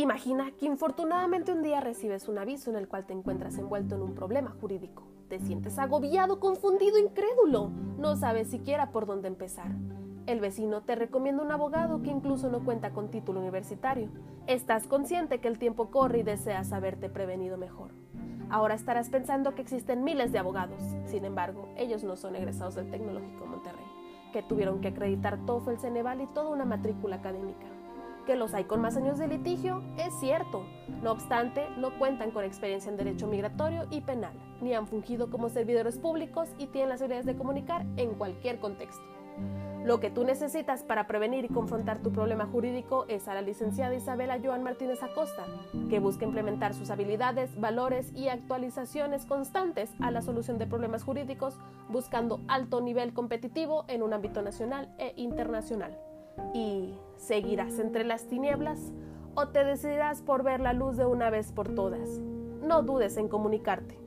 Imagina que infortunadamente un día recibes un aviso en el cual te encuentras envuelto en un problema jurídico. Te sientes agobiado, confundido, incrédulo. No sabes siquiera por dónde empezar. El vecino te recomienda un abogado que incluso no cuenta con título universitario. Estás consciente que el tiempo corre y deseas haberte prevenido mejor. Ahora estarás pensando que existen miles de abogados. Sin embargo, ellos no son egresados del Tecnológico Monterrey, que tuvieron que acreditar TOEFL, Ceneval y toda una matrícula académica. Que los hay con más años de litigio es cierto. No obstante, no cuentan con experiencia en derecho migratorio y penal, ni han fungido como servidores públicos y tienen las habilidades de comunicar en cualquier contexto. Lo que tú necesitas para prevenir y confrontar tu problema jurídico es a la licenciada Isabela Joan Martínez Acosta, que busca implementar sus habilidades, valores y actualizaciones constantes a la solución de problemas jurídicos, buscando alto nivel competitivo en un ámbito nacional e internacional. ¿Y seguirás entre las tinieblas o te decidirás por ver la luz de una vez por todas? No dudes en comunicarte.